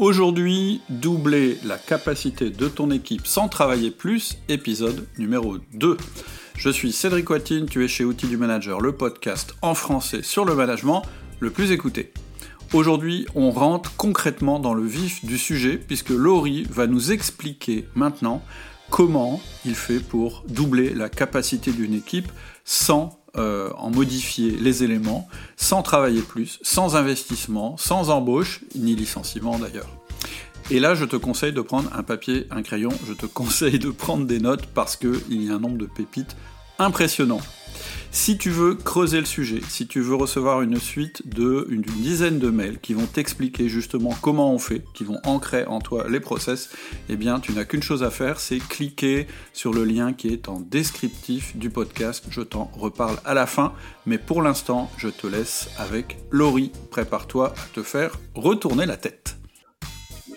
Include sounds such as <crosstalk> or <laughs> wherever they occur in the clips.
Aujourd'hui, doubler la capacité de ton équipe sans travailler plus, épisode numéro 2. Je suis Cédric Watine, tu es chez Outils du Manager, le podcast en français sur le management le plus écouté. Aujourd'hui, on rentre concrètement dans le vif du sujet puisque Laurie va nous expliquer maintenant comment il fait pour doubler la capacité d'une équipe sans euh, en modifier les éléments, sans travailler plus, sans investissement, sans embauche, ni licenciement d'ailleurs. Et là, je te conseille de prendre un papier, un crayon, je te <laughs> conseille de prendre des notes parce qu'il y a un nombre de pépites impressionnant. Si tu veux creuser le sujet, si tu veux recevoir une suite de une, dizaine de mails qui vont t'expliquer justement comment on fait, qui vont ancrer en toi les process, eh bien tu n'as qu'une chose à faire, c'est cliquer sur le lien qui est en descriptif du podcast. Je t'en reparle à la fin, mais pour l'instant, je te laisse avec Laurie. Prépare-toi à te faire retourner la tête.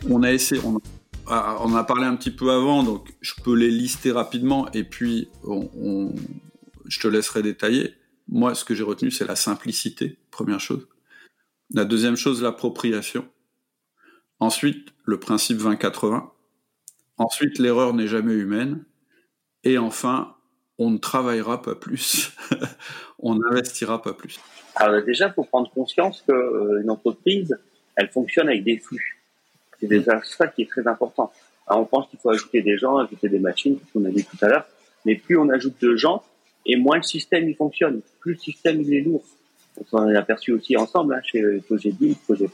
On a essayé, on a, on a parlé un petit peu avant, donc je peux les lister rapidement et puis on je te laisserai détailler. Moi, ce que j'ai retenu, c'est la simplicité, première chose. La deuxième chose, l'appropriation. Ensuite, le principe 20-80. Ensuite, l'erreur n'est jamais humaine. Et enfin, on ne travaillera pas plus. <laughs> on n'investira pas plus. Alors déjà, il faut prendre conscience qu'une entreprise, elle fonctionne avec des flux. C'est déjà ça qui est très important. Alors, on pense qu'il faut ajouter des gens, ajouter des machines, comme on a dit tout à l'heure. Mais plus on ajoute de gens, et moins le système il fonctionne, plus le système il est lourd. On s'en est aperçu aussi ensemble hein, chez Projet 10, Projet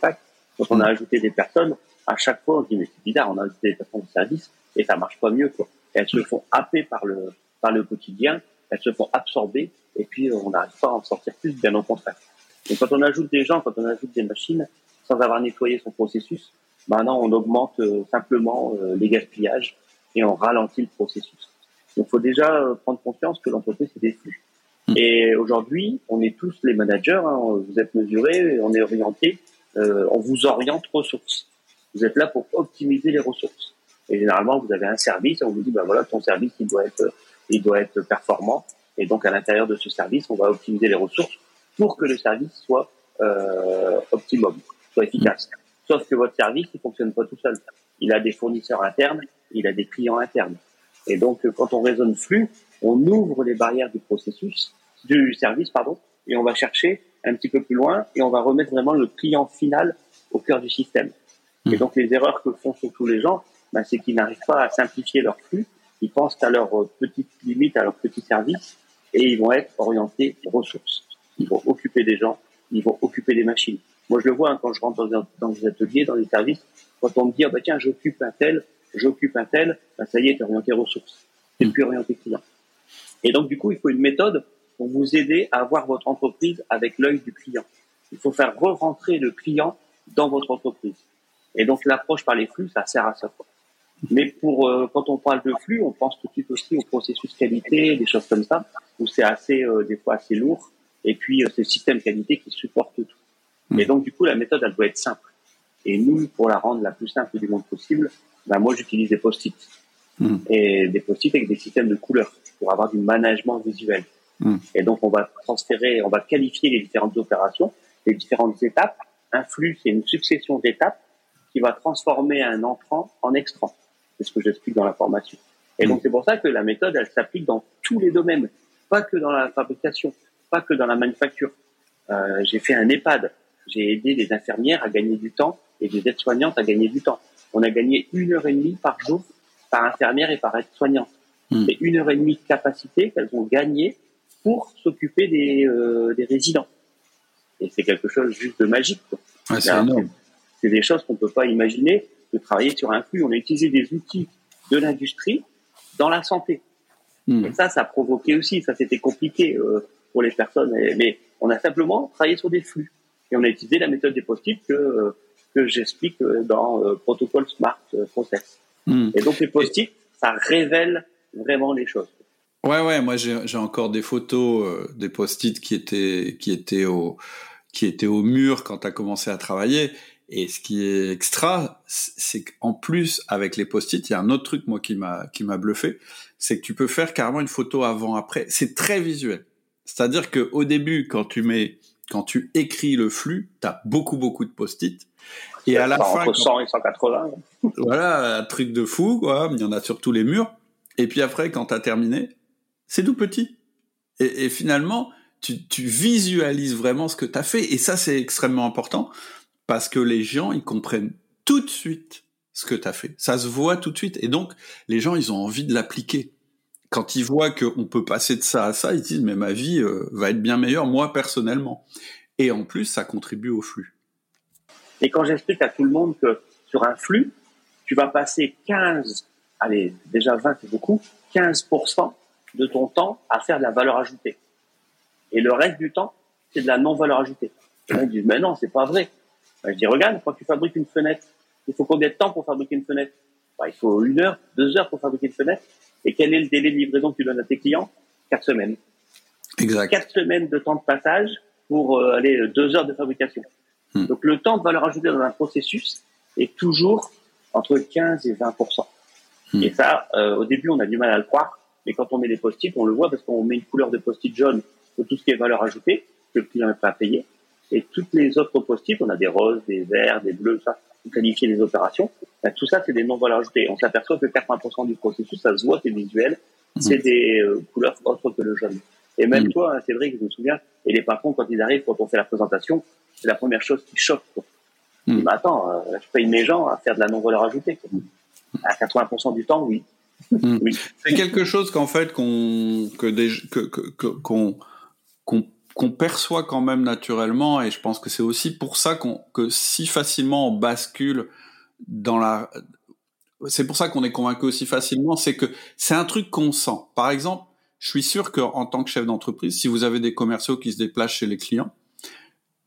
quand on a ajouté des personnes, à chaque fois on se dit mais c'est bizarre, on a ajouté des personnes de service et ça marche pas mieux quoi. elles se font happer par le par le quotidien, elles se font absorber et puis euh, on n'arrive pas à en sortir plus, bien au contraire. Et quand on ajoute des gens, quand on ajoute des machines, sans avoir nettoyé son processus, maintenant on augmente euh, simplement euh, les gaspillages et on ralentit le processus. Donc, il faut déjà euh, prendre conscience que l'entreprise, des flux. Hmm. Et aujourd'hui, on est tous les managers, hein, vous êtes mesurés, on est orienté, euh, on vous oriente ressources. Vous êtes là pour optimiser les ressources. Et généralement, vous avez un service, on vous dit, ben voilà, ton service, il doit être, il doit être performant. Et donc, à l'intérieur de ce service, on va optimiser les ressources pour que le service soit euh, optimum, soit efficace. Sauf que votre service, il fonctionne pas tout seul. Il a des fournisseurs internes, il a des clients internes. Et donc, quand on raisonne flux, on ouvre les barrières du processus, du service, pardon, et on va chercher un petit peu plus loin et on va remettre vraiment le client final au cœur du système. Et donc, les erreurs que font surtout les gens, ben, c'est qu'ils n'arrivent pas à simplifier leur flux. Ils pensent à leurs petites limites, à leurs petits services, et ils vont être orientés ressources. Ils vont occuper des gens, ils vont occuper des machines. Moi, je le vois hein, quand je rentre dans, dans des ateliers, dans des services, quand on me dit, ah, bah, tiens, j'occupe un tel, j'occupe un tel, ben, ça y est, tu es orienté ressources. Tu plus orienté client. Et donc, du coup, il faut une méthode pour vous aider à avoir votre entreprise avec l'œil du client. Il faut faire re-rentrer le client dans votre entreprise. Et donc, l'approche par les flux, ça sert à ça. Mais pour euh, quand on parle de flux, on pense tout de suite aussi au processus qualité, des choses comme ça, où c'est assez euh, des fois assez lourd. Et puis euh, c'est le système qualité qui supporte tout. Mais donc du coup, la méthode, elle doit être simple. Et nous, pour la rendre la plus simple du monde possible, ben moi j'utilise des post-it. Hmm. Et des post-it avec des systèmes de couleurs pour avoir du management visuel. Hmm. Et donc on va transférer, on va qualifier les différentes opérations, les différentes étapes. Un flux, c'est une succession d'étapes qui va transformer un entrant en extrant. C'est ce que j'explique dans la formation. Et donc hmm. c'est pour ça que la méthode, elle s'applique dans tous les domaines, pas que dans la fabrication, pas que dans la manufacture. Euh, j'ai fait un EHPAD, j'ai aidé les infirmières à gagner du temps et des aides-soignantes à gagner du temps on a gagné une heure et demie par jour par infirmière et par aide-soignante. Hmm. C'est une heure et demie de capacité qu'elles ont gagné pour s'occuper des, euh, des résidents. Et c'est quelque chose juste de magique. c'est des choses qu'on peut pas imaginer de travailler sur un flux. On a utilisé des outils de l'industrie dans la santé. Hmm. Et ça, ça a provoqué aussi, ça c'était compliqué euh, pour les personnes. Mais on a simplement travaillé sur des flux. Et on a utilisé la méthode des post-it que euh, que j'explique euh, dans euh, Protocole Smart euh, Process. Hmm. Et donc les post-it, ça révèle vraiment les choses. Ouais, ouais, moi j'ai encore des photos des post-it qui étaient qui étaient au qui étaient au mur quand tu as commencé à travailler. Et ce qui est extra, c'est qu'en plus avec les post-it, il y a un autre truc moi qui m'a qui m'a bluffé, c'est que tu peux faire carrément une photo avant après. C'est très visuel. C'est-à-dire que au début, quand tu mets quand tu écris le flux, tu as beaucoup beaucoup de post-it Et à la fin, entre 100 et 180. Voilà, un truc de fou, quoi. Il y en a sur tous les murs. Et puis après, quand tu as terminé, c'est tout petit. Et, et finalement, tu, tu, visualises vraiment ce que tu as fait. Et ça, c'est extrêmement important parce que les gens, ils comprennent tout de suite ce que tu as fait. Ça se voit tout de suite. Et donc, les gens, ils ont envie de l'appliquer. Quand ils voient qu'on peut passer de ça à ça, ils disent, mais ma vie euh, va être bien meilleure, moi, personnellement. Et en plus, ça contribue au flux. Et quand j'explique à tout le monde que sur un flux, tu vas passer 15, allez, déjà 20 c'est beaucoup, 15% de ton temps à faire de la valeur ajoutée. Et le reste du temps, c'est de la non-valeur ajoutée. Ils disent, mais non, c'est pas vrai. Ben, je dis, regarde, quand tu fabriques une fenêtre, il faut combien de temps pour fabriquer une fenêtre? Ben, Il faut une heure, deux heures pour fabriquer une fenêtre. Et quel est le délai de livraison que tu donnes à tes clients? Quatre semaines. Exact. Quatre semaines de temps de passage pour euh, aller deux heures de fabrication. Hmm. Donc le temps de valeur ajoutée dans un processus est toujours entre 15 et 20% hmm. Et ça, euh, au début, on a du mal à le croire, mais quand on met des post-it, on le voit parce qu'on met une couleur de post-it jaune pour tout ce qui est valeur ajoutée, que le client n'est pas payé. Et toutes les autres post-it, on a des roses, des verts, des bleus, ça, qualifier les opérations. Ben, tout ça, c'est des non-valeurs ajoutées. On s'aperçoit que 80% du processus, ça se voit, c'est visuel, hmm. c'est des euh, couleurs autres que le jaune. Et même mmh. toi, hein, Cédric, je me souviens, et les patrons, quand ils arrivent, quand on fait la présentation, c'est la première chose qui choque. Quoi. Mmh. Mais attends, euh, je paye mes gens à faire de la non-valeur ajoutée. À 80% du temps, oui. Mmh. oui. C'est quelque chose qu'en fait qu'on que des, que, que, qu'on qu'on perçoit quand même naturellement et je pense que c'est aussi pour ça qu'on que si facilement on bascule dans la c'est pour ça qu'on est convaincu aussi facilement c'est que c'est un truc qu'on sent par exemple je suis sûr qu'en tant que chef d'entreprise, si vous avez des commerciaux qui se déplacent chez les clients,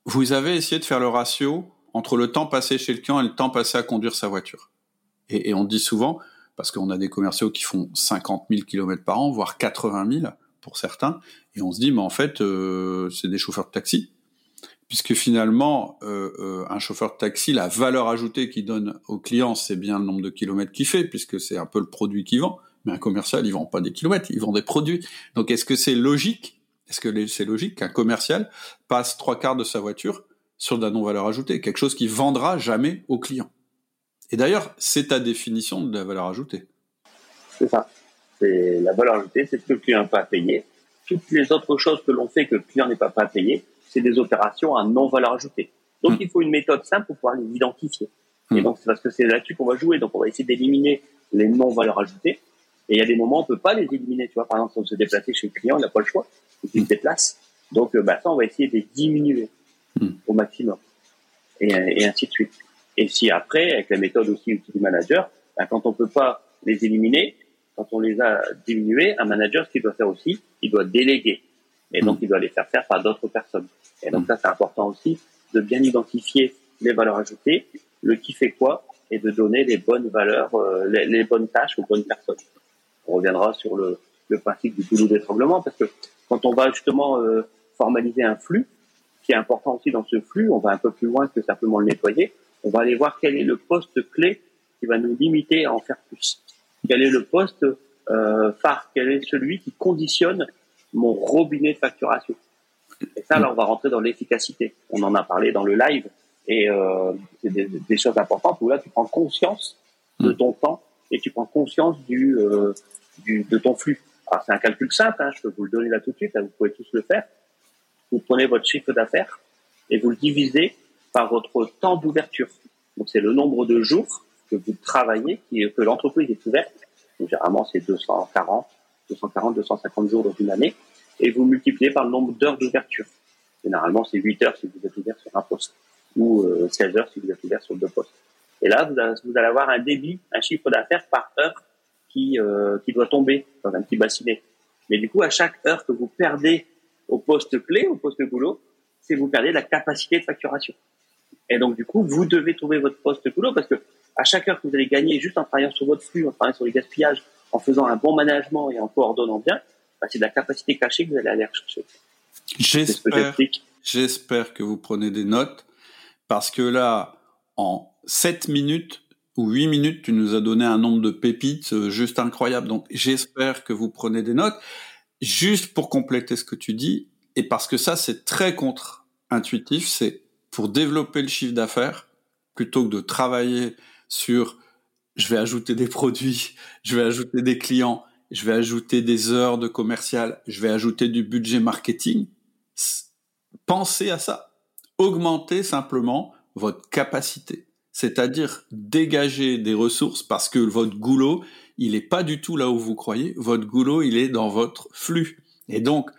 vous avez essayé de faire le ratio entre le temps passé chez le client et le temps passé à conduire sa voiture. Et, et on dit souvent, parce qu'on a des commerciaux qui font 50 000 km par an, voire 80 000 pour certains, et on se dit, mais en fait, euh, c'est des chauffeurs de taxi. Puisque finalement, euh, euh, un chauffeur de taxi, la valeur ajoutée qu'il donne au client, c'est bien le nombre de kilomètres qu'il fait, puisque c'est un peu le produit qu'il vend. Mais un commercial, il vend pas des kilomètres, il vend des produits. Donc est-ce que c'est logique Est-ce que c'est logique qu'un commercial passe trois quarts de sa voiture sur de la non-valeur ajoutée, quelque chose qui vendra jamais au client? Et d'ailleurs, c'est ta définition de la valeur ajoutée. C'est ça. C'est la valeur ajoutée, c'est ce que le client n'a pas payé. Toutes les autres choses que l'on fait que le client n'est pas à payer, c'est des opérations à non-valeur ajoutée. Donc, hmm. il faut une méthode simple pour pouvoir les identifier. Et hmm. donc, c'est parce que c'est là-dessus qu'on va jouer. Donc, on va essayer d'éliminer les non-valeurs ajoutées et il y a des moments où on peut pas les éliminer. Tu vois, par exemple, si on se déplacer chez le client, il n'a pas le choix. Il se déplace. Donc, euh, bah, ça, on va essayer de les diminuer hmm. au maximum. Et, et, ainsi de suite. Et si après, avec la méthode aussi du manager, bah, quand on peut pas les éliminer, quand on les a diminués, un manager, ce qu'il doit faire aussi, il doit déléguer. Et donc, hmm. il doit les faire faire par d'autres personnes. Et donc, ça, c'est important aussi de bien identifier les valeurs ajoutées, le qui fait quoi, et de donner les bonnes valeurs, euh, les, les, bonnes tâches aux bonnes personnes on reviendra sur le, le principe du goulot d'étranglement, parce que quand on va justement euh, formaliser un flux, ce qui est important aussi dans ce flux, on va un peu plus loin que simplement le nettoyer, on va aller voir quel est le poste clé qui va nous limiter à en faire plus. Quel est le poste euh, phare, quel est celui qui conditionne mon robinet de facturation? Et ça, là, on va rentrer dans l'efficacité. On en a parlé dans le live, et euh, c'est des, des, choses importantes où là, tu prends conscience de ton temps et tu prends conscience du, euh, du de ton flux. Alors c'est un calcul simple, hein, je peux vous le donner là tout de suite, hein, vous pouvez tous le faire. Vous prenez votre chiffre d'affaires et vous le divisez par votre temps d'ouverture. Donc c'est le nombre de jours que vous travaillez, que l'entreprise est ouverte. Donc, généralement c'est 240, 240, 250 jours dans une année, et vous multipliez par le nombre d'heures d'ouverture. Généralement c'est 8 heures si vous êtes ouvert sur un poste, ou 16 euh, heures si vous êtes ouvert sur deux postes. Et là, vous, allez avoir un débit, un chiffre d'affaires par heure qui, euh, qui doit tomber dans un petit bassinet. Mais du coup, à chaque heure que vous perdez au poste clé, au poste boulot, c'est vous perdez la capacité de facturation. Et donc, du coup, vous devez trouver votre poste boulot parce que à chaque heure que vous allez gagner juste en travaillant sur votre flux, en travaillant sur les gaspillages, en faisant un bon management et en coordonnant bien, bah, c'est de la capacité cachée que vous allez aller rechercher. J'espère, j'espère que vous prenez des notes parce que là, en 7 minutes ou 8 minutes, tu nous as donné un nombre de pépites euh, juste incroyable. Donc j'espère que vous prenez des notes. Juste pour compléter ce que tu dis, et parce que ça c'est très contre-intuitif, c'est pour développer le chiffre d'affaires, plutôt que de travailler sur je vais ajouter des produits, je vais ajouter des clients, je vais ajouter des heures de commercial, je vais ajouter du budget marketing, pensez à ça. Augmentez simplement votre capacité. C'est-à-dire dégager des ressources parce que votre goulot, il n'est pas du tout là où vous croyez. Votre goulot, il est dans votre flux. Et donc,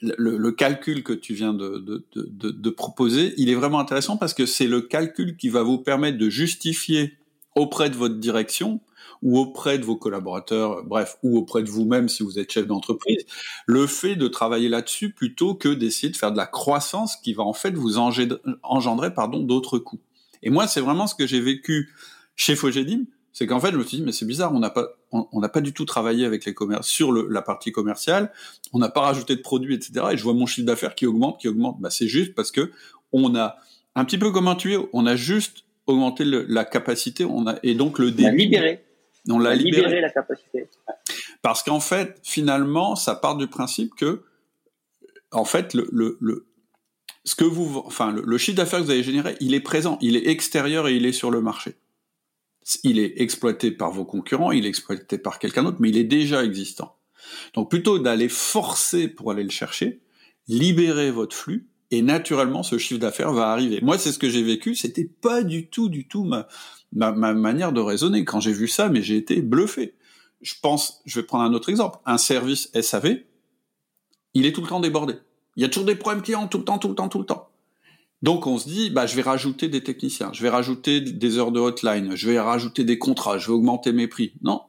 le, calcul que tu viens de, proposer, il est vraiment intéressant parce que c'est le calcul qui va vous permettre de justifier auprès de votre direction ou auprès de vos collaborateurs, bref, ou auprès de vous-même si vous êtes chef d'entreprise, le fait de travailler là-dessus plutôt que d'essayer de faire de la croissance qui va en fait vous engendrer, pardon d'autres coûts. Et moi, c'est vraiment ce que j'ai vécu chez Fogedim, c'est qu'en fait, je me suis dit, mais c'est bizarre, on n'a pas, on n'a pas du tout travaillé avec les commerces sur la partie commerciale, on n'a pas rajouté de produits, etc. Et je vois mon chiffre d'affaires qui augmente, qui augmente. Bah, c'est juste parce que on a un petit peu comme un tuyau, on a juste augmenté la capacité, on a et donc le débit. On l'a libéré. On l'a libéré. libéré la capacité. Parce qu'en fait, finalement, ça part du principe que, en fait, le, le, le ce que vous, enfin, le, chiffre d'affaires que vous avez généré, il est présent, il est extérieur et il est sur le marché il est exploité par vos concurrents, il est exploité par quelqu'un d'autre, mais il est déjà existant. Donc plutôt d'aller forcer pour aller le chercher, libérez votre flux et naturellement ce chiffre d'affaires va arriver. Moi c'est ce que j'ai vécu, c'était pas du tout du tout ma, ma, manière de raisonner. Quand j'ai vu ça, mais j'ai été bluffé. Je pense, je vais prendre un autre exemple, un service SAV, il est tout le temps débordé. Il y a toujours des problèmes clients tout le temps, tout le temps, tout le temps. Donc on se dit, bah, je vais rajouter des techniciens, je vais rajouter des heures de hotline, je vais rajouter des contrats, je vais augmenter mes prix. Non,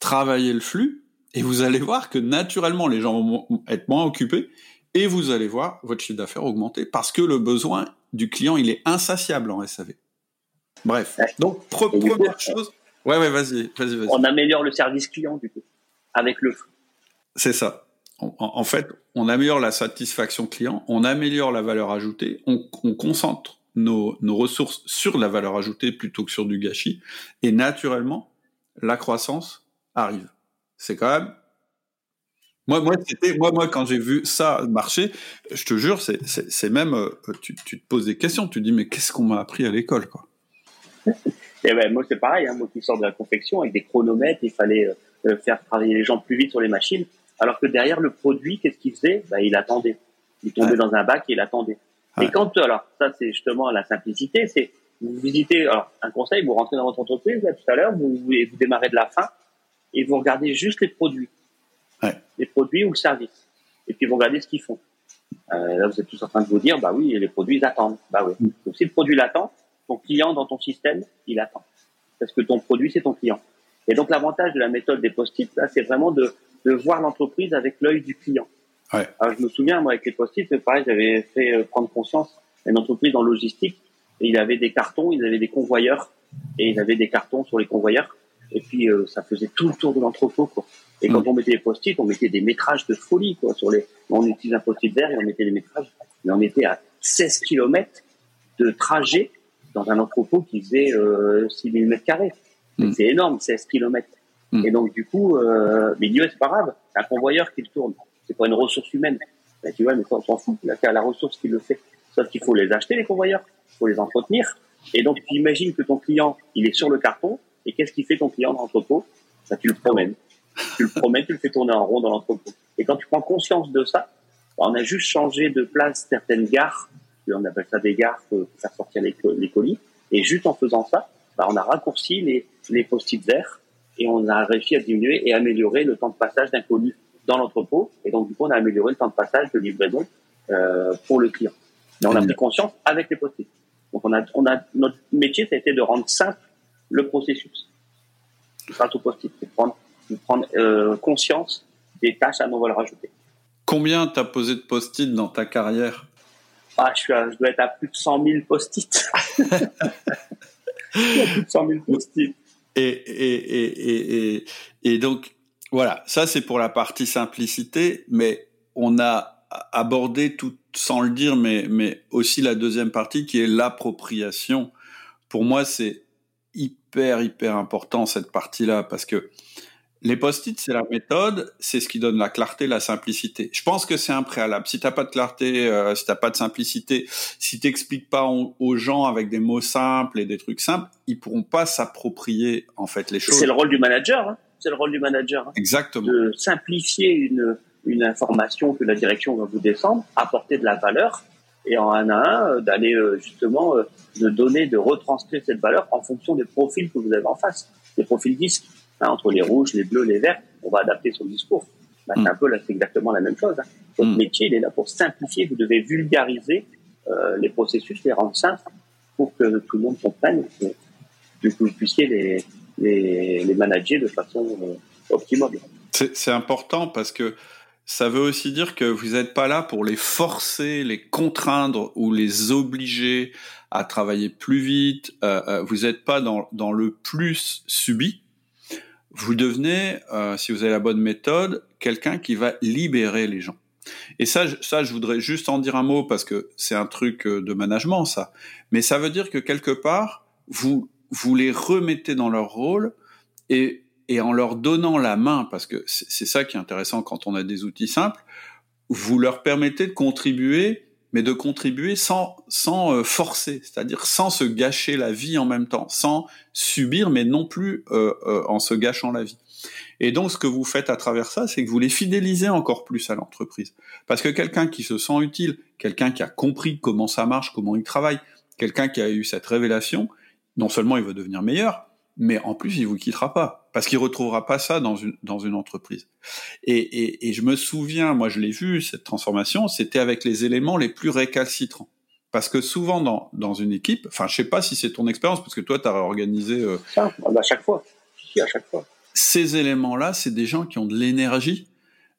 travaillez le flux et vous allez voir que naturellement les gens vont être moins occupés et vous allez voir votre chiffre d'affaires augmenter parce que le besoin du client il est insatiable en SAV. Bref, donc première chose. Ouais ouais vas-y vas-y vas-y. On améliore le service client du coup avec le flux. C'est ça en, fait, on améliore la satisfaction client, on améliore la valeur ajoutée, on, concentre nos, ressources sur la valeur ajoutée plutôt que sur du gâchis, et naturellement, la croissance arrive. C'est quand même. Moi, moi, c'était, moi, moi, quand j'ai vu ça marcher, je te jure, c'est, même, euh, tu, te poses des questions, tu te dis, mais qu'est-ce qu'on m'a appris à l'école, quoi? <laughs> Et ben, moi, c'est pareil, hein, moi qui sors de la confection avec des chronomètres, il fallait euh, faire travailler les gens plus vite sur les machines. Alors que derrière le produit, qu'est-ce qu'il faisait? Bah, Il attendait. Il tombait dans un bac et il attendait. Et quand, alors ça c'est justement la simplicité, c'est vous visitez, alors un conseil, vous rentrez dans votre entreprise, là, tout à l'heure, vous, vous, démarrez de la fin et vous regardez juste les produits. Ouais. Les produits ou le service. Et puis vous regardez ce qu'ils font. Euh, là, vous êtes tous en train de vous dire, bah oui, les produits ils attendent. Bah oui. Mm. Donc si le produit l'attend, ton client dans ton système, il attend. Parce que ton produit, c'est ton client. Et donc l'avantage de la méthode des post-it, là, c'est vraiment de de voir l'entreprise avec l'œil du client. Ouais. Alors, je me souviens, moi, avec les post-it, pareil, j'avais fait euh, prendre conscience une entreprise en logistique et il avait des cartons, il avait des convoyeurs et il avait des cartons sur les convoyeurs et puis euh, ça faisait tout le tour de l'entrepôt. Et quand mm. on mettait les post-it, on mettait des métrages de folie quoi sur les on utilise un post-it vert et on mettait des métrages mais on était à 16 km de trajet dans un entrepôt qui faisait euh, 6000 mètres carrés. Mm. C'est énorme 16 km. Hmm. Et donc, du coup, euh, mais c'est pas grave, c'est un convoyeur qui le tourne. C'est pas une ressource humaine. Ben, tu vois, mais on s'en fout. Là, c'est la ressource qui le fait. Sauf qu'il faut les acheter, les convoyeurs. Il faut les entretenir. Et donc, tu imagines que ton client, il est sur le carton. Et qu'est-ce qu'il fait ton client dans l'entrepôt? Ben, Tu le promènes. Tu le promènes, tu le fais tourner en rond dans l'entrepôt. Et quand tu prends conscience de ça, on a juste changé de place certaines gares. On appelle ça des gares pour faire sortir les, colis. Et juste en faisant ça, ben, on a raccourci les, les post-it verts et on a réussi à diminuer et améliorer le temps de passage d'un colis dans l'entrepôt. Et donc, du coup, on a amélioré le temps de passage de livraison euh, pour le client. Mais on a pris conscience avec les post Donc, on a, on a, notre métier, ça a été de rendre simple le processus. Grâce au post-it, prendre, de prendre euh, conscience des tâches à non valeur ajoutée. Combien t'as posé de post-it dans ta carrière? Ah, je, suis je dois être à plus de 100 000 post-it. <laughs> plus de 100 000 post-it. Et, et, et, et, et donc, voilà, ça c'est pour la partie simplicité, mais on a abordé tout sans le dire, mais, mais aussi la deuxième partie qui est l'appropriation. Pour moi, c'est hyper, hyper important cette partie-là, parce que Les post-it, c'est la méthode, c'est ce qui donne la clarté, la simplicité. Je pense que c'est un préalable. Si t'as pas de clarté, euh, si t'as pas de simplicité, si t'expliques pas aux gens avec des mots simples et des trucs simples, ils pourront pas s'approprier en fait les choses. C'est le rôle du manager. Hein. c'est le rôle du manager. Hein. Exactement. De simplifier une une information que la direction va vous descendre, apporter de la valeur et en un à un euh, d'aller euh, justement de donner, de retranscrire cette valeur en fonction des profils que vous avez en face, des profils disques. Hein, entre les rouges, les bleus, les verts, on va adapter son discours. Bah, C'est mm. un peu là, c'est exactement la même chose. Hein. Votre mm. métier, il est là pour simplifier. Vous devez vulgariser euh, les processus, les rendre simples pour que tout le monde comprenne. Et que, vous puissiez les, les, les manager de façon euh, optimale. C'est important parce que ça veut aussi dire que vous n'êtes pas là pour les forcer, les contraindre ou les obliger à travailler plus vite. Euh vous n'êtes pas dans, dans le plus subi vous devenez, euh, si vous avez la bonne méthode, quelqu'un qui va libérer les gens. Et ça, ça, je voudrais juste en dire un mot parce que c'est un truc euh, de management, ça. Mais ça veut dire que quelque part, vous, vous les remettez dans leur rôle et, et en leur donnant la main, parce que c'est ça qui est intéressant quand on a des outils simples, vous leur permettez de contribuer mais de contribuer sans sans euh, forcer, c'est-à-dire sans se gâcher la vie en même temps, sans subir, mais non plus euh, euh, en se gâchant la vie. Et donc, ce que vous faites à travers ça, c'est que vous les fidélisez encore plus à l'entreprise. Parce que quelqu'un qui se sent utile, quelqu'un qui a compris comment ça marche, comment il travaille, quelqu'un qui a eu cette révélation, non seulement il veut devenir meilleur, mais en plus il vous quittera pas parce qu'il retrouvera pas ça dans une dans une entreprise. Et, et, et je me souviens, moi je l'ai vu cette transformation, c'était avec les éléments les plus récalcitrants. Parce que souvent dans, dans une équipe, enfin je sais pas si c'est ton expérience parce que toi tu as organisé euh, ça à chaque fois, à chaque fois. Ces éléments-là, c'est des gens qui ont de l'énergie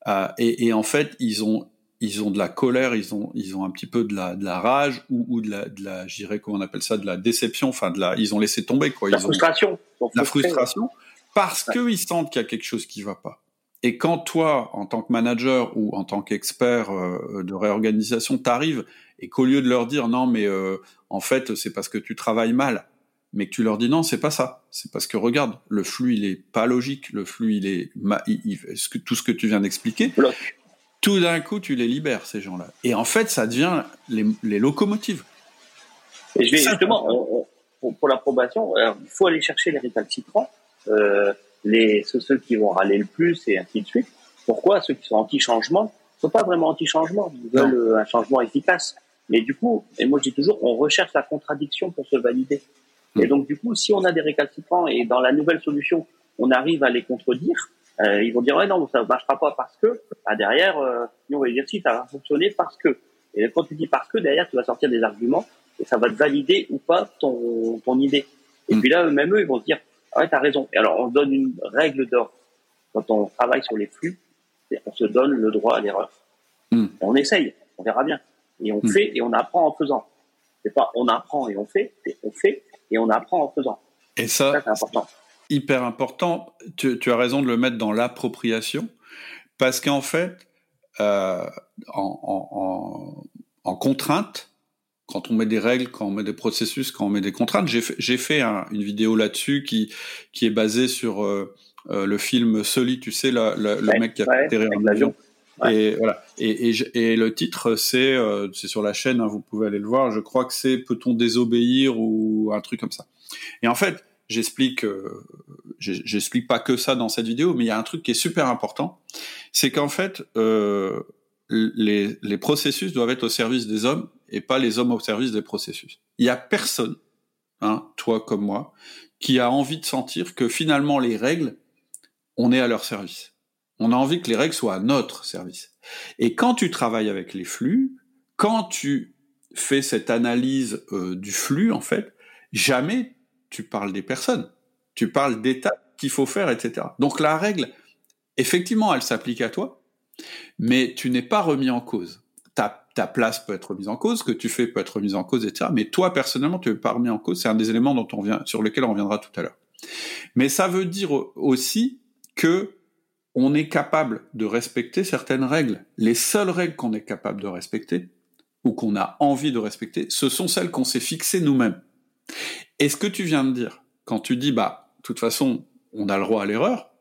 euh, et, et en fait ils ont ils ont de la colère, ils ont, ils ont un petit peu de la, de la rage ou, ou de la, de la, j'irais comment on appelle ça, de la déception, enfin de la, ils ont laissé tomber quoi. La frustration. la frustration parce qu'ils sentent qu'il y a quelque chose qui va pas. Et quand toi, en tant que manager ou en tant qu'expert euh, de réorganisation, t'arrives et qu'au lieu de leur dire non mais euh, en fait c'est parce que tu travailles mal, mais que tu leur dis non c'est pas ça, c'est parce que regarde le flux il est pas logique, le flux il est il, ce que, tout ce que tu viens d'expliquer tout d'un coup, tu les libères, ces gens-là. Et en fait, ça devient les, les locomotives. Et je vais justement, pour, l'approbation, il faut aller chercher les récalcitrants, euh, les, ceux, qui vont râler le plus et ainsi de suite. Pourquoi ceux qui sont anti-changement ne sont pas vraiment anti-changement, ils veulent euh, un changement efficace. Mais du coup, et moi je dis toujours, on recherche la contradiction pour se valider. Et hmm. donc du coup, si on a des récalcitrants et dans la nouvelle solution, on arrive à les contredire, euh, ils vont dire ouais non ça ne marchera pas parce que bah, derrière euh, nous on va dire si ça va fonctionner parce que et quand tu dis parce que derrière tu vas sortir des arguments et ça va te valider ou pas ton ton idée et mm. puis là même eux ils vont se dire ouais t'as raison. Et alors on donne une règle d'or quand on travaille sur les flux on se donne le droit à l'erreur. Mm. on essaye on verra bien. Et on mm. fait et on apprend en faisant. C'est pas on apprend et on fait c'est on fait et on apprend en faisant. Et ça, ça c'est important. hyper important. Tu, as raison de le mettre dans l'appropriation, parce qu'en fait, euh, en, contrainte, quand on met des règles, quand on met des processus, quand on met des contraintes, j'ai fait, fait une vidéo là-dessus qui, qui est basée sur euh, euh, le film Sully, tu sais, le mec qui a atterri en avion. Et voilà. Et, et, le titre, c'est c'est sur la chaîne, hein, vous pouvez aller le voir. Je crois que c'est Peut-on désobéir ou un truc comme ça. Et en fait, j'explique, euh, j'explique pas que ça dans cette vidéo, mais il y a un truc qui est super important, c'est qu'en fait, euh, les, les processus doivent être au service des hommes et pas les hommes au service des processus. Il y a personne, hein, toi comme moi, qui a envie de sentir que finalement les règles, on est à leur service. On a envie que les règles soient à notre service. Et quand tu travailles avec les flux, quand tu fais cette analyse euh, du flux, en fait, jamais tu parles des personnes, tu parles d'étapes qu'il faut faire, etc. Donc la règle, effectivement, elle s'applique à toi, mais tu n'es pas remis en cause. Ta, ta place peut être remise en cause, ce que tu fais peut être remis en cause, etc. Mais toi, personnellement, tu n'es pas remis en cause. C'est un des éléments dont on vient, sur lequel on reviendra tout à l'heure. Mais ça veut dire aussi que on est capable de respecter certaines règles. Les seules règles qu'on est capable de respecter, ou qu'on a envie de respecter, ce sont celles qu'on s'est fixées nous-mêmes. Et ce que tu viens de dire, quand tu dis, bah, de toute façon, on a le droit à l'erreur,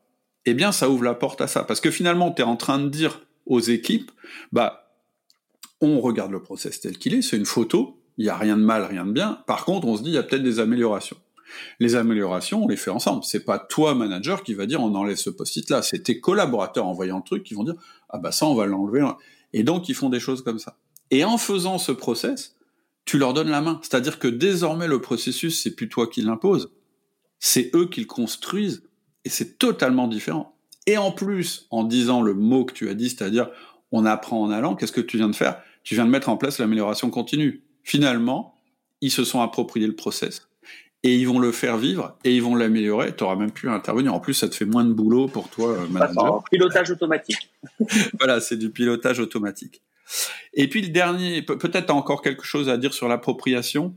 eh bien, ça ouvre la porte à ça. Parce que finalement, tu es en train de dire aux équipes, bah, on regarde le process tel qu'il est, c'est une photo, il n'y a rien de mal, rien de bien. Par contre, on se dit, il y a peut-être des améliorations. Les améliorations, on les fait ensemble. C'est pas toi, manager, qui va dire on enlève ce post-it là. C'est tes collaborateurs en voyant le truc qui vont dire ah bah ça on va l'enlever. Et donc ils font des choses comme ça. Et en faisant ce process, tu leur donnes la main. C'est-à-dire que désormais le processus c'est plus toi qui l'impose, c'est eux qui le construisent et c'est totalement différent. Et en plus, en disant le mot que tu as dit, c'est-à-dire on apprend en allant, qu'est-ce que tu viens de faire? Tu viens de mettre en place l'amélioration continue. Finalement, ils se sont appropriés le process et ils vont le faire vivre et ils vont l'améliorer. Tu n'auras même plus à intervenir. En plus, ça te fait moins de boulot pour toi, euh, manager. pilotage automatique. <laughs> voilà, c'est du pilotage automatique. Et puis le dernier, peut-être encore quelque chose à dire sur l'appropriation?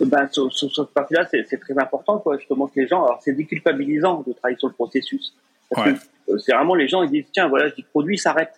Ben, sur, sur, cette partie-là, c'est très important, quoi. Justement, que les gens, alors c'est déculpabilisant de travailler sur le processus. Euh, c'est vraiment les gens, ils disent, tiens, voilà, je dis produit s'arrête.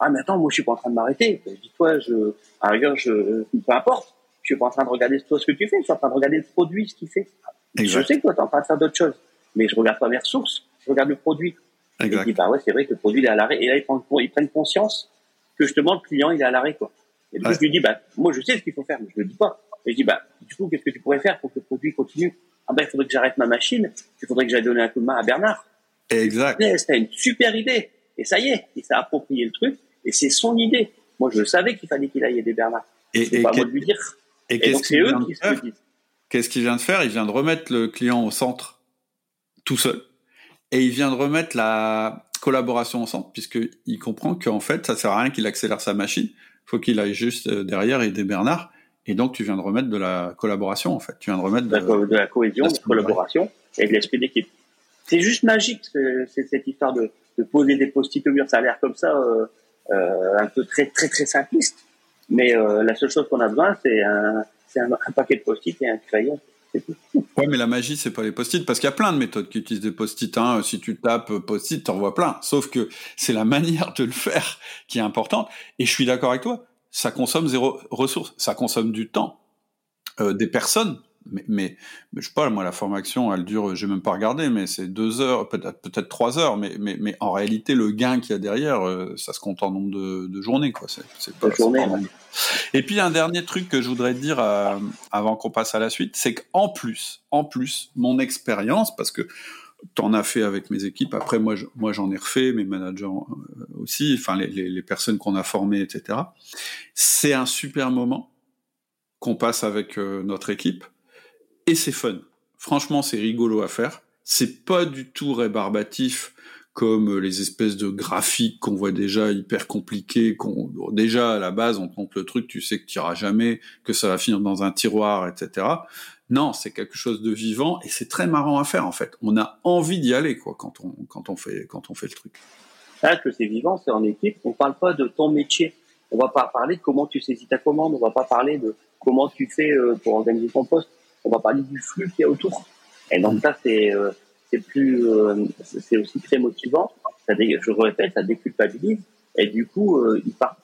Ah, mais attends, moi, je suis pas en train de m'arrêter. Je dis, toi, je, à rigueur, je, peu importe je suis pas en train de regarder toi ce que tu fais, je suis en train de regarder le produit, ce qu'il fait. Je sais que toi, tu es en train de faire d'autres choses, mais je regarde pas mes ressources, je regarde le produit. Exact. Et je dis, bah ouais, c'est vrai que le produit, il est à l'arrêt. Et là, ils prennent, ils prennent conscience que justement, le client, il est à l'arrêt, quoi. Et du coup, je lui dis, bah, moi, je sais ce qu'il faut faire, mais je le dis pas. Et je dis, bah, du coup, qu'est-ce que tu pourrais faire pour que le produit continue? Ah ben, il faudrait que j'arrête ma machine, il faudrait que j'aille donner un coup de main à Bernard. Exact. C'était une super idée. Et ça y est, il s'est approprié le truc, et c'est son idée. Moi, je savais qu'il fallait qu'il aille aider Bernard. Et, et pas moi de lui dire. Et, qu'est-ce qu'il vient de faire Qu'est-ce qu'il vient de faire? Il vient de remettre le client au centre tout seul. Et il vient de remettre la collaboration au centre, puisqu'il comprend qu'en fait, ça sert à rien qu'il accélère sa machine. Il faut qu'il aille juste euh, derrière aider Bernard. Et donc, tu viens de remettre de la collaboration, en fait. Tu viens de remettre de, de la cohésion, de la collaboration et de l'esprit d'équipe. C'est juste magique, cette histoire de, de poser des post-it au mur. Ça a l'air comme ça, euh, un peu très, très, très simpliste. Mais euh, la seule chose qu'on a besoin, c'est un, un, paquet de post-it et un crayon. Ouais, mais la magie, c'est pas les post-it, parce qu'il y a plein de méthodes qui utilisent des post-it. Hein. Si tu tapes post-it, t'en vois plein. Sauf que c'est la <laughs> manière de le faire qui est importante. Et je suis d'accord avec toi. Ça consomme zéro ressource. Ça consomme du temps. Euh, des personnes mais, mais, je sais pas, moi, la formation, elle dure, j'ai même pas regardé, mais c'est deux heures, peut-être peut-être trois heures, mais, mais, mais en réalité, le gain qu'il y a derrière, euh, ça se compte en nombre de, de journées, quoi. C'est pas, journée, Et puis, un dernier truc que je voudrais dire euh, avant qu'on passe à la suite, c'est qu'en plus, en plus, mon expérience, parce que t'en as fait avec mes équipes. Après, moi, moi, j'en ai refait, mes managers euh, aussi, enfin, les, les, les personnes qu'on a formées, etc. C'est un super moment qu'on passe avec notre équipe et c'est fun. Franchement, c'est rigolo à faire. C'est pas du tout rébarbatif comme les espèces de graphiques qu'on voit déjà hyper compliqués, qu'on déjà à la base on te montre le truc, tu sais que tu iras jamais, que ça va finir dans un tiroir, etc. Non, c'est quelque chose de vivant et c'est très marrant à faire en fait. On a envie d'y aller quoi quand on quand on fait quand on fait le truc. Là que c'est vivant, c'est en équipe. On parle pas de ton métier. On va pas parler de comment tu saisis ta commande. On va pas parler de comment tu fais euh, pour organiser ton poste on va parler du flux qu'il y a autour. Et donc ça, c'est euh, c'est plus, euh, c'est aussi très motivant. Ça je répète, ça déculpabilise. Et du coup, euh, ils partent,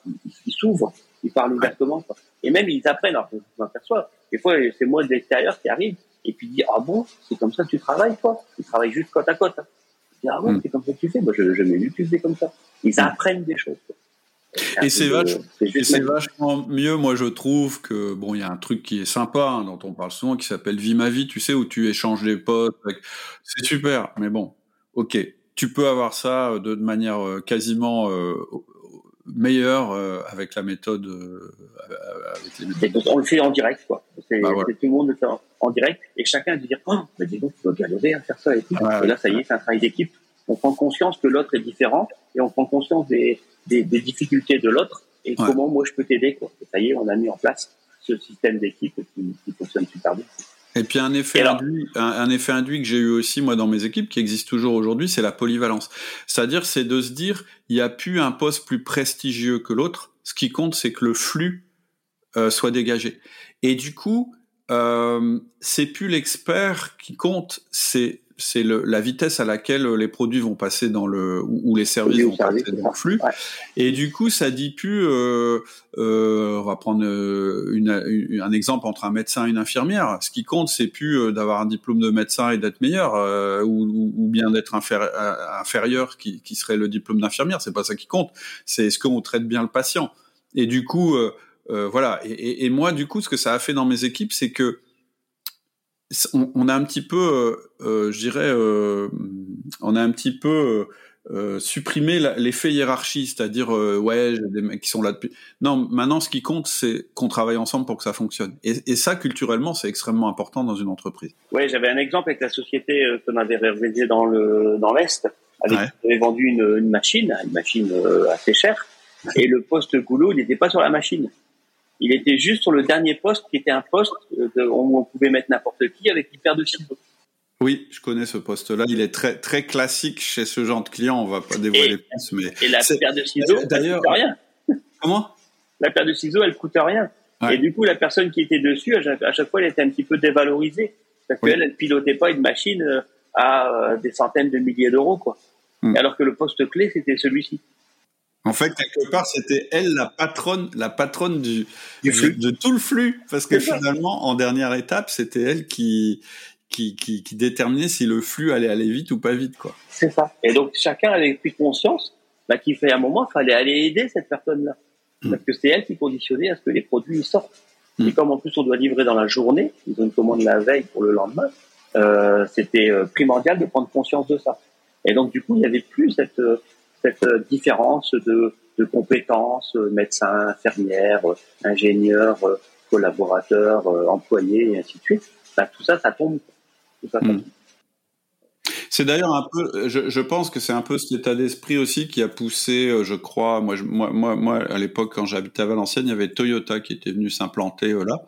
ils s'ouvrent, ils parlent ouvertement. Et même ils apprennent. Alors, je m'aperçois. Des fois, c'est moi de l'extérieur qui arrive et puis dit ah bon, c'est comme ça que tu travailles toi? Tu travailles juste côte à côte. Hein. Je dis ah bon, hmm. c'est comme ça que tu fais? Moi, je, je m'ai vu tu comme ça. Ils apprennent des choses. Quoi. Et c'est vachement mieux, moi je trouve que bon, il y a un truc qui est sympa hein, dont on parle souvent qui s'appelle Vie ma vie, tu sais où tu échanges les potes, c'est super. Mais bon, ok, tu peux avoir ça euh, de, manière euh, quasiment euh, meilleure avec la méthode. avec les méthodes. On le fait en direct, quoi. C'est bah, tout le monde le fait en, direct et chacun dit dire, oh, bah dis donc, tu dois galérer à faire ça et tout. et là, ça y est, c'est un travail d'équipe. On prend conscience que l'autre est différent et on prend conscience des des, des difficultés de l'autre et comment moi je peux t'aider. Quoi. ça y est, on a mis en place ce système d'équipe qui, qui, fonctionne super bien. Et puis un effet induit, un, effet induit que j'ai eu aussi moi dans mes équipes, qui existe toujours aujourd'hui, c'est la polyvalence. C'est-à-dire, c'est de se dire, il n'y a plus un poste plus prestigieux que l'autre. Ce qui compte, c'est que le flux euh, soit dégagé. Et du coup, euh, c'est plus l'expert qui compte, c'est c'est la vitesse à laquelle les produits vont passer dans le ou, les services vont passer dans le flux. Et du coup, ça dit plus. Euh, euh, on va prendre euh, une, un exemple entre un médecin et une infirmière. Ce qui compte, c'est plus euh, d'avoir un diplôme de médecin et d'être meilleur, euh, ou, ou, bien d'être inférieur, qui, qui, serait le diplôme d'infirmière. C'est pas ça qui compte. C'est est-ce qu'on traite bien le patient. Et du coup, voilà. Et, et, et, moi, du coup, ce que ça a fait dans mes équipes, c'est que on, a un petit peu, euh, euh, je dirais, euh, on a un petit peu supprimé l'effet hiérarchie, c'est-à-dire ouais, j'ai des mecs qui sont là depuis. Non, maintenant, ce qui compte, c'est qu'on travaille ensemble pour que ça fonctionne. Et, ça, culturellement, c'est extrêmement important dans une entreprise. Ouais, j'avais un exemple avec la société qu'on avait réalisée dans le dans l'est, avec on avait vendu une, une, machine, une machine assez chère, et le poste goulot, n'était pas sur la machine. Il était juste sur le dernier poste, qui était un poste euh, où on pouvait mettre n'importe qui avec une paire de ciseaux. Oui, je connais ce poste-là. Il est très très classique chez ce genre de client. On va pas dévoiler plus, mais et la paire de ciseaux, d'ailleurs, coûte rien. Comment? La paire de ciseaux, elle coûte rien. Et du coup, la personne qui était dessus, à chaque fois, elle était un petit peu dévalorisée parce qu'elle, elle pilotait pas une machine euh, à euh, des centaines de milliers d'euros, quoi. Hmm. Alors que le poste clé, c'était celui-ci. En fait, quelque part, c'était elle la patronne, la patronne du, de tout le flux, parce que finalement, en dernière étape, c'était elle qui, qui, qui, qui, déterminait si le flux allait aller vite ou pas vite, quoi. C'est ça. Et donc, chacun avait pris conscience, bah, qu'il fallait un moment, il fallait aller aider cette personne-là. Mm. Parce que c'est elle qui conditionnait à ce que les produits sortent. Mm. Et comme en plus on doit livrer dans la journée, ils ont une commande la veille pour le lendemain, euh, c'était euh, primordial de prendre conscience de ça. Et donc, du coup, il n'y avait plus cette, euh, cette euh, différence de, de compétences, euh, médecins, infirmières, euh, ingénieurs, collaborateurs, employés, et ainsi de suite, bah, tout ça, ça tombe. Hmm. C'est d'ailleurs un peu, je, je pense que c'est un peu cet état d'esprit aussi qui a poussé, je crois, moi, moi, moi, moi à l'époque quand j'habitais à Valenciennes, il y avait Toyota qui était venu s'implanter là.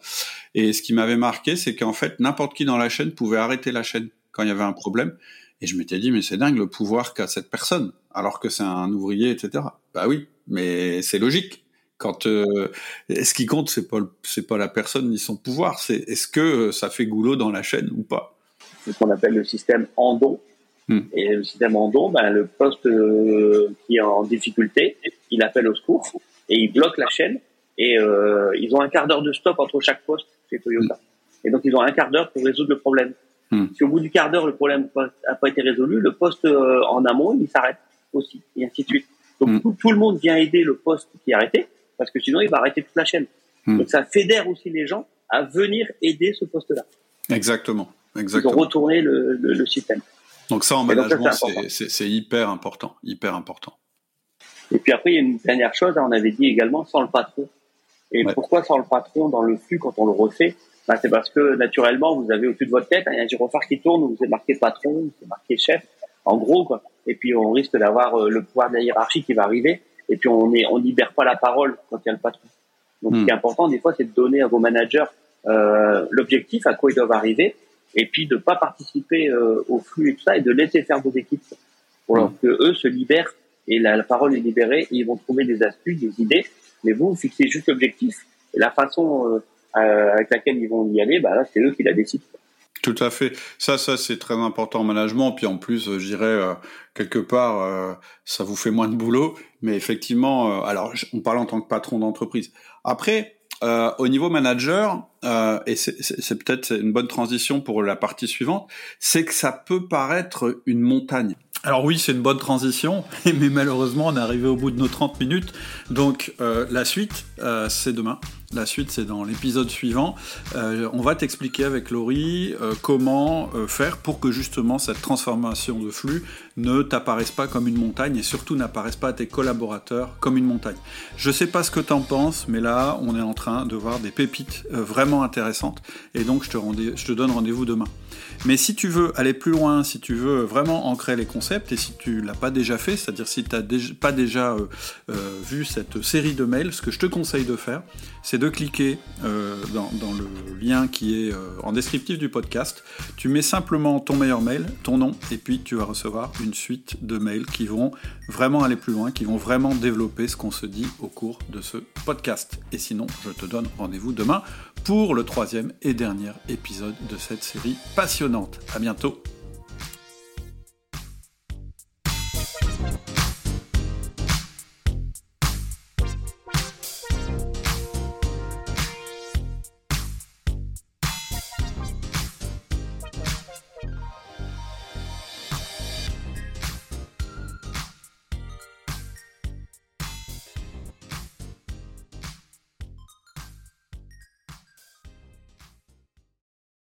Et ce qui m'avait marqué, c'est qu'en fait, n'importe qui dans la chaîne pouvait arrêter la chaîne quand il y avait un problème. Et je m'étais dit, mais c'est dingue le pouvoir qu'a cette personne, alors que c'est un ouvrier, etc. Bah oui, mais c'est logique. Quand euh, ce qui compte, c'est pas c'est pas la personne ni son pouvoir, c'est est-ce que ça fait goulot dans la chaîne ou pas? C'est ce qu'on appelle le système Andon. Hmm. Et le système Andon, ben, le poste euh, qui est en difficulté, il appelle au secours et il bloque la chaîne. Et euh, ils ont un quart d'heure de stop entre chaque poste chez Toyota. Hmm. Et donc ils ont un quart d'heure pour résoudre le problème. Hmm. Si au bout du quart d'heure le problème n'a pas été résolu, le poste euh, en amont il s'arrête aussi et ainsi de suite. Donc hmm. tout, le monde vient aider le poste qui est arrêté parce que sinon il va arrêter toute la chaîne. Hmm. Donc ça fédère aussi les gens à venir aider ce poste-là. Exactement, exactement. Ils ont retourné le, le, système. Donc ça en management c'est hyper important, hyper important. Et puis après il y a une dernière chose, on avait dit également sans le patron. Et pourquoi sans le patron dans le flux quand on le refait bah, c'est parce que naturellement, vous avez au-dessus de votre tête un gyrophare qui tourne, vous êtes marqué patron, vous êtes marqué chef, en gros, quoi. Et puis on risque d'avoir euh, le pouvoir de la hiérarchie qui va arriver, et puis on est, on libère pas la parole quand il y a le patron. Donc ce qui est hmm. important des fois, c'est de donner à vos managers euh, l'objectif à quoi ils doivent arriver, et puis de pas participer euh, au flux et tout ça, et de laisser faire vos équipes pour hmm. que eux se libèrent et la, parole est libérée, et ils vont trouver des astuces, des idées, mais vous, vous fixez juste l'objectif et la façon euh, avec laquelle ils vont y aller, bah là, c'est eux qui la décident. Tout à fait. Ça, ça c'est très important en management. Puis en plus, euh, je dirais euh, quelque part, ça vous fait moins de boulot. Mais effectivement, alors on parle en tant que patron d'entreprise. Après, au niveau manager, et c'est peut-être une bonne transition pour la partie suivante, c'est que ça peut paraître une montagne. Alors oui, c'est une bonne transition, <laughs> mais malheureusement, on est arrivé au bout de nos 30 minutes. Donc la suite, c'est demain. La suite, c'est dans l'épisode suivant. Euh, on va t'expliquer avec Laurie euh, comment euh, faire pour que justement cette transformation de flux ne t'apparaisse pas comme une montagne et surtout n'apparaisse pas à tes collaborateurs comme une montagne. Je sais pas ce que tu en penses, mais là, on est en train de voir des pépites vraiment intéressantes et donc je te, je te donne rendez-vous demain. Mais si tu veux aller plus loin, si tu veux vraiment ancrer les concepts, et si tu l'as pas déjà fait, c'est-à-dire si tu n'as pas déjà vu cette série de mails, ce que je te conseille de faire, c'est de cliquer euh, dans, le lien qui est euh, en descriptif du podcast. Tu mets simplement ton meilleur mail, ton nom, et puis tu vas recevoir une suite de mails qui vont vraiment aller plus loin, qui vont vraiment développer ce qu'on se dit au cours de ce podcast. Et sinon, je te donne rendez-vous demain pour le troisième et dernier épisode de cette série passionnante. À bientôt.